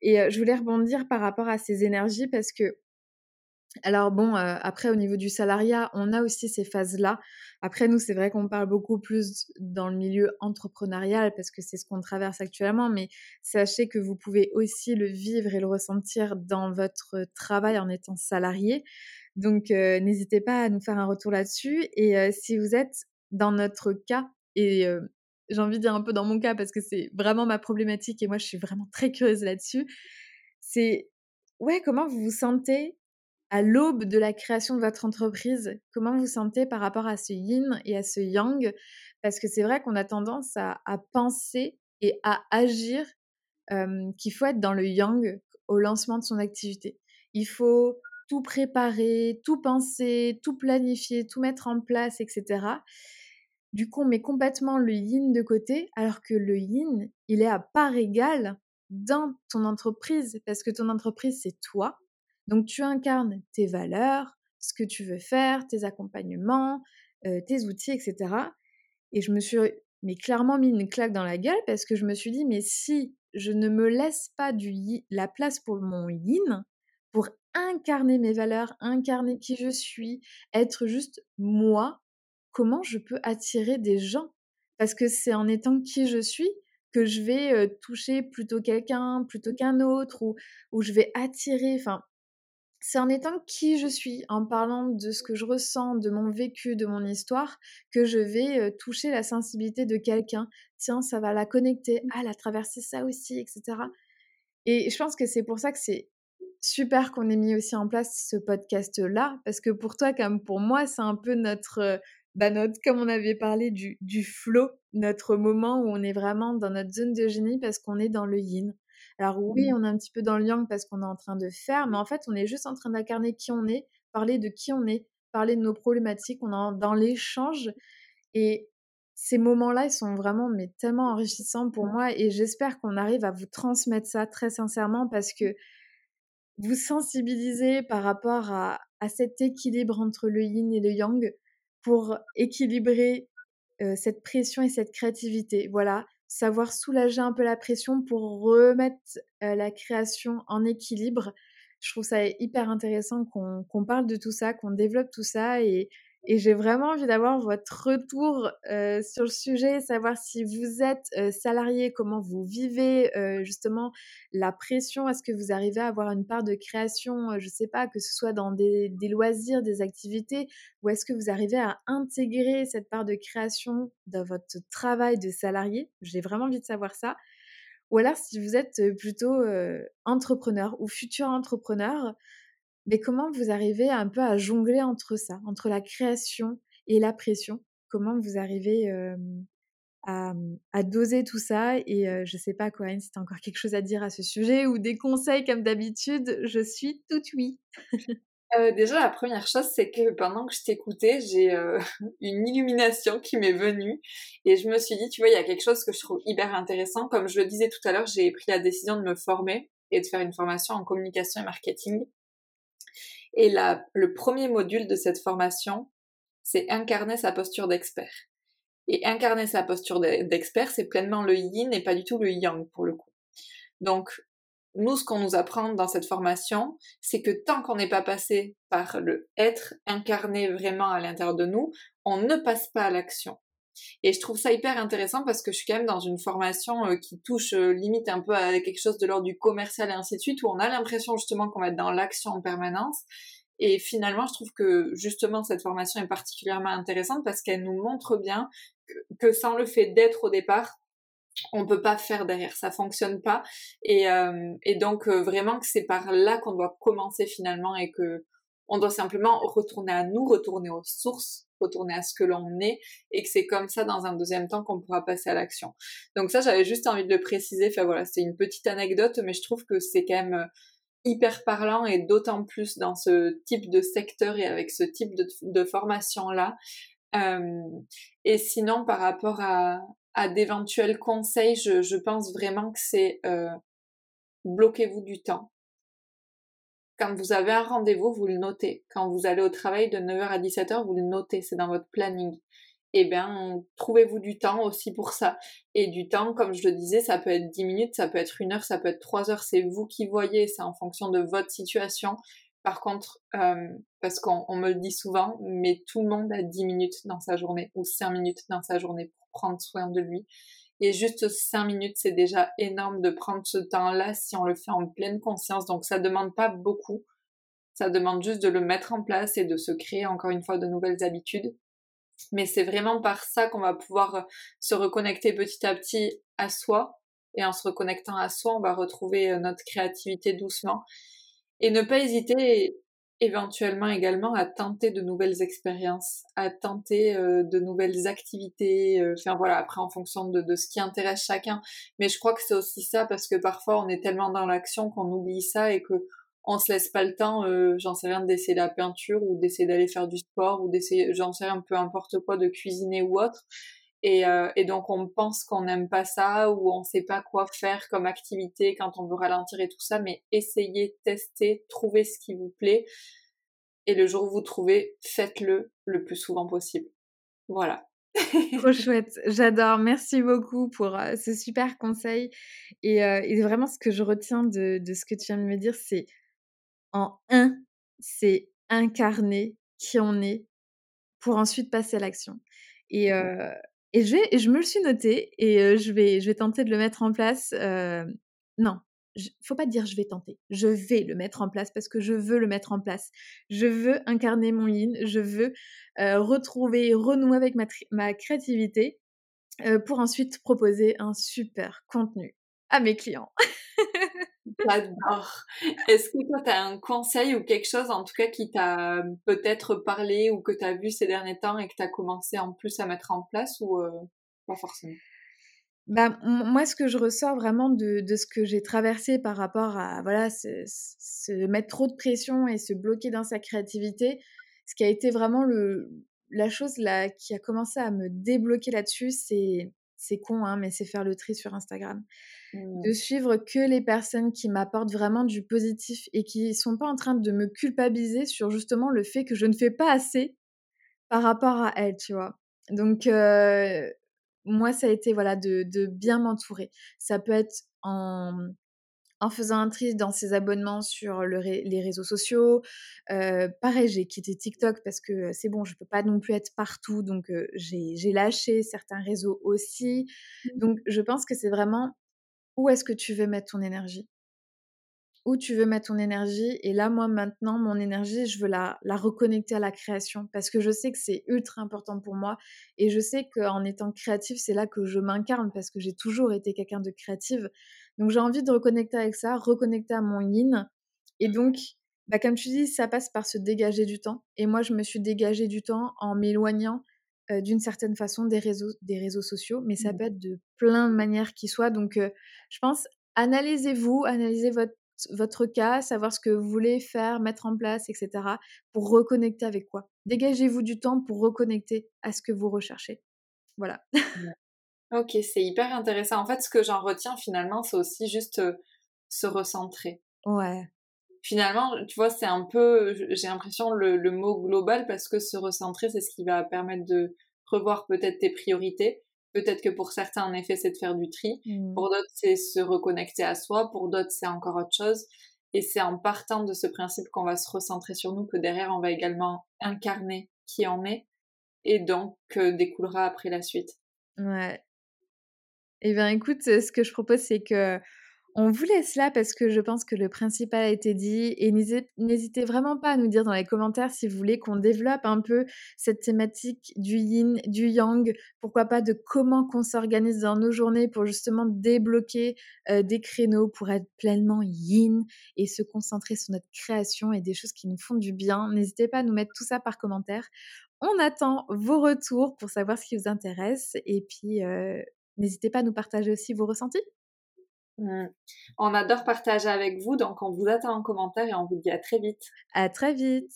Et euh, je voulais rebondir par rapport à ces énergies parce que alors bon, après au niveau du salariat, on a aussi ces phases-là. Après nous, c'est vrai qu'on parle beaucoup plus dans le milieu entrepreneurial parce que c'est ce qu'on traverse actuellement, mais sachez que vous pouvez aussi le vivre et le ressentir dans votre travail en étant salarié. Donc n'hésitez pas à nous faire un retour là-dessus. Et si vous êtes dans notre cas, et j'ai envie de dire un peu dans mon cas parce que c'est vraiment ma problématique et moi je suis vraiment très curieuse là-dessus, c'est ouais, comment vous vous sentez à l'aube de la création de votre entreprise, comment vous, sentez par rapport à ce yin et à ce yang? Parce que c'est vrai qu'on a tendance à, penser et à agir qu'il faut être dans le yang au lancement de son activité. Il faut tout préparer, tout penser, tout planifier, tout mettre en place, etc. Du coup, on met complètement le yin de côté, alors que le yin, il est à part égale dans ton entreprise, parce que ton entreprise, c'est toi, donc tu incarnes tes valeurs, ce que tu veux faire, tes accompagnements, tes outils, etc. Et je me suis mais clairement mis une claque dans la gueule parce que je me suis dit, mais si je ne me laisse pas du la place pour mon yin, pour incarner mes valeurs, incarner qui je suis, être juste moi, comment je peux attirer des gens? Parce que c'est en étant qui je suis que je vais toucher plutôt quelqu'un plutôt qu'un autre ou, ou je vais attirer. Enfin, c'est en étant qui je suis, en parlant de ce que je ressens, de mon vécu, de mon histoire, que je vais toucher la sensibilité de quelqu'un. Tiens, ça va la connecter. Ah, elle a traversé ça aussi, etc. Et je pense que c'est pour ça que c'est super qu'on ait mis aussi en place ce podcast-là, parce que pour toi, comme pour moi, c'est un peu notre, bah notre, comme on avait parlé du, du flow, notre moment où on est vraiment dans notre zone de génie parce qu'on est dans le yin. Alors oui, on est un petit peu dans le yang parce qu'on est en train de faire, mais en fait, on est juste en train d'incarner qui on est, parler de qui on est, parler de nos problématiques, on est dans l'échange. Et ces moments-là, ils sont vraiment mais tellement enrichissants pour moi et j'espère qu'on arrive à vous transmettre ça très sincèrement parce que vous sensibiliser par rapport à, à cet équilibre entre le yin et le yang pour équilibrer cette pression et cette créativité. Voilà, savoir soulager un peu la pression pour remettre la création en équilibre. Je trouve ça hyper intéressant qu'on parle de tout ça, qu'on développe tout ça et, et j'ai vraiment envie d'avoir votre retour euh, sur le sujet, savoir si vous êtes euh, salarié, comment vous vivez euh, justement la pression, est-ce que vous arrivez à avoir une part de création, je ne sais pas, que ce soit dans des, des loisirs, des activités, ou est-ce que vous arrivez à intégrer cette part de création dans votre travail de salarié? J'ai vraiment envie de savoir ça. Ou alors si vous êtes plutôt entrepreneur ou futur entrepreneur, mais comment vous arrivez un peu à jongler entre ça, entre la création et la pression? Comment vous arrivez à, doser tout ça Et je sais pas, Corinne, si tu as encore quelque chose à dire à ce sujet ou des conseils comme d'habitude, je suis toute oui. déjà, la première chose, c'est que pendant que je t'écoutais, j'ai [LAUGHS] une illumination qui m'est venue et je me suis dit, tu vois, il y a quelque chose que je trouve hyper intéressant. Comme je le disais tout à l'heure, j'ai pris la décision de me former et de faire une formation en communication et marketing. Et la, le premier module de cette formation, c'est incarner sa posture d'expert. Et incarner sa posture d'expert, c'est pleinement le yin et pas du tout le yang pour le coup. Donc, nous, ce qu'on nous apprend dans cette formation, c'est que tant qu'on n'est pas passé par le être incarné vraiment à l'intérieur de nous, on ne passe pas à l'action. Et je trouve ça hyper intéressant parce que je suis quand même dans une formation euh, qui touche euh, limite un peu à quelque chose de l'ordre du commercial et ainsi de suite, où on a l'impression justement qu'on va être dans l'action en permanence. Et finalement, je trouve que justement cette formation est particulièrement intéressante parce qu'elle nous montre bien que, sans le fait d'être au départ, on peut pas faire derrière, ça fonctionne pas. Et, euh, donc vraiment que c'est par là qu'on doit commencer finalement et que on doit simplement retourner à nous, retourner aux sources, retourner à ce que l'on est, et que c'est comme ça, dans un deuxième temps, qu'on pourra passer à l'action. Donc ça, j'avais juste envie de le préciser. Enfin voilà, c'est une petite anecdote, mais je trouve que c'est quand même euh, hyper parlant, et d'autant plus dans ce type de secteur et avec ce type de, formation-là. Et sinon, par rapport à, d'éventuels conseils, je, pense vraiment que c'est euh, bloquez-vous du temps quand vous avez un rendez-vous, vous le notez. Quand vous allez au travail de 9h à 17h, vous le notez, c'est dans votre planning. Eh bien, trouvez-vous du temps aussi pour ça. Et du temps, comme je le disais, ça peut être 10 minutes, ça peut être une heure, ça peut être 3 heures, c'est vous qui voyez, c'est en fonction de votre situation. Par contre, euh, parce qu'on me le dit souvent, mais tout le monde a 10 minutes dans sa journée ou 5 minutes dans sa journée pour prendre soin de lui. Et juste 5 minutes, c'est déjà énorme de prendre ce temps-là si on le fait en pleine conscience. Donc ça demande pas beaucoup. Ça demande juste de le mettre en place et de se créer encore une fois de nouvelles habitudes. Mais c'est vraiment par ça qu'on va pouvoir se reconnecter petit à petit à soi. Et en se reconnectant à soi, on va retrouver euh, notre créativité doucement. Et ne pas hésiter éventuellement également à tenter de nouvelles expériences, à tenter euh, de nouvelles activités, euh, enfin voilà, après en fonction de, de, ce qui intéresse chacun. Mais je crois que c'est aussi ça parce que parfois on est tellement dans l'action qu'on oublie ça et que on se laisse pas le temps, euh, j'en sais rien, d'essayer la peinture ou d'essayer d'aller faire du sport ou d'essayer, j'en sais rien, peu importe quoi, de cuisiner ou autre. Et, euh, et, donc on pense qu'on n'aime pas ça ou on sait pas quoi faire comme activité quand on veut ralentir et tout ça, mais essayez, testez, trouvez ce qui vous plaît. Et le jour où vous trouvez, faites-le le plus souvent possible. Voilà. [LAUGHS] Trop chouette, j'adore. Merci beaucoup pour euh, ce super conseil. Et, euh, et, vraiment, ce que je retiens de, de, ce que tu viens de me dire, c'est en un, c'est incarner qui on est pour ensuite passer à l'action. Et, euh, et je, je me le suis noté et je, vais, je vais tenter de le mettre en place. non, faut pas dire je vais tenter, je vais le mettre en place parce que je veux le mettre en place. Je veux incarner mon yin, je veux retrouver, renouer avec ma, créativité pour ensuite proposer un super contenu à mes clients. [LAUGHS] J'adore. Est-ce que toi, tu as un conseil ou quelque chose, en tout cas, qui t'a peut-être parlé ou que tu as vu ces derniers temps et que tu as commencé en plus à mettre en place ou pas forcément? Bah, moi, ce que je ressors vraiment de, de ce que j'ai traversé par rapport à voilà, se, mettre trop de pression et se bloquer dans sa créativité, ce qui a été vraiment le, la chose là, qui a commencé à me débloquer là-dessus, c'est c'est con, hein, mais c'est faire le tri sur Instagram. De mmh. suivre que les personnes qui m'apportent vraiment du positif et qui ne sont pas en train de me culpabiliser sur justement le fait que je ne fais pas assez par rapport à elles, tu vois. Donc, euh, moi, ça a été voilà de, bien m'entourer. Ça peut être en, en faisant un tri dans ses abonnements sur les réseaux sociaux. Euh, pareil, j'ai quitté TikTok parce que c'est bon, je ne peux pas non plus être partout, donc j'ai lâché certains réseaux aussi. Mmh. Donc, je pense que c'est vraiment où est-ce que tu veux mettre ton énergie? Où tu veux mettre ton énergie? Et là, moi, maintenant, mon énergie, je veux la, la reconnecter à la création parce que je sais que c'est ultra important pour moi. Et je sais qu'en étant créative, c'est là que je m'incarne parce que j'ai toujours été quelqu'un de créative. Donc, j'ai envie de reconnecter avec ça, reconnecter à mon yin. Et donc, bah, comme tu dis, ça passe par se dégager du temps. Et moi, je me suis dégagée du temps en m'éloignant euh, d'une certaine façon des réseaux, des réseaux sociaux, mais ça mmh. peut être de plein de manières qui soient. Donc, euh, je pense, analysez-vous, analysez votre votre cas, savoir ce que vous voulez faire, mettre en place, etc. pour reconnecter avec quoi? Dégagez-vous du temps pour reconnecter à ce que vous recherchez. Voilà. Ok, c'est hyper intéressant. En fait, ce que j'en retiens finalement, c'est aussi juste se recentrer. Ouais. Finalement, tu vois, c'est un peu, j'ai l'impression, le, le mot global parce que se recentrer, c'est ce qui va permettre de revoir peut-être tes priorités Peut-être que pour certains, en effet, c'est de faire du tri. Mmh. Pour d'autres, c'est se reconnecter à soi. Pour d'autres, c'est encore autre chose. Et c'est en partant de ce principe qu'on va se recentrer sur nous que derrière, on va également incarner qui en est. Et donc, découlera après la suite. Ouais. Eh bien, écoute, ce que je propose, c'est que on vous laisse là parce que je pense que le principal a été dit et n'hésitez vraiment pas à nous dire dans les commentaires si vous voulez qu'on développe un peu cette thématique du yin, du yang, pourquoi pas de comment qu'on s'organise dans nos journées pour justement débloquer euh, des créneaux pour être pleinement yin et se concentrer sur notre création et des choses qui nous font du bien. N'hésitez pas à nous mettre tout ça par commentaire. On attend vos retours pour savoir ce qui vous intéresse et puis euh, n'hésitez pas à nous partager aussi vos ressentis. Mmh. On adore partager avec vous, donc on vous attend en commentaire et on vous dit à très vite. À très vite.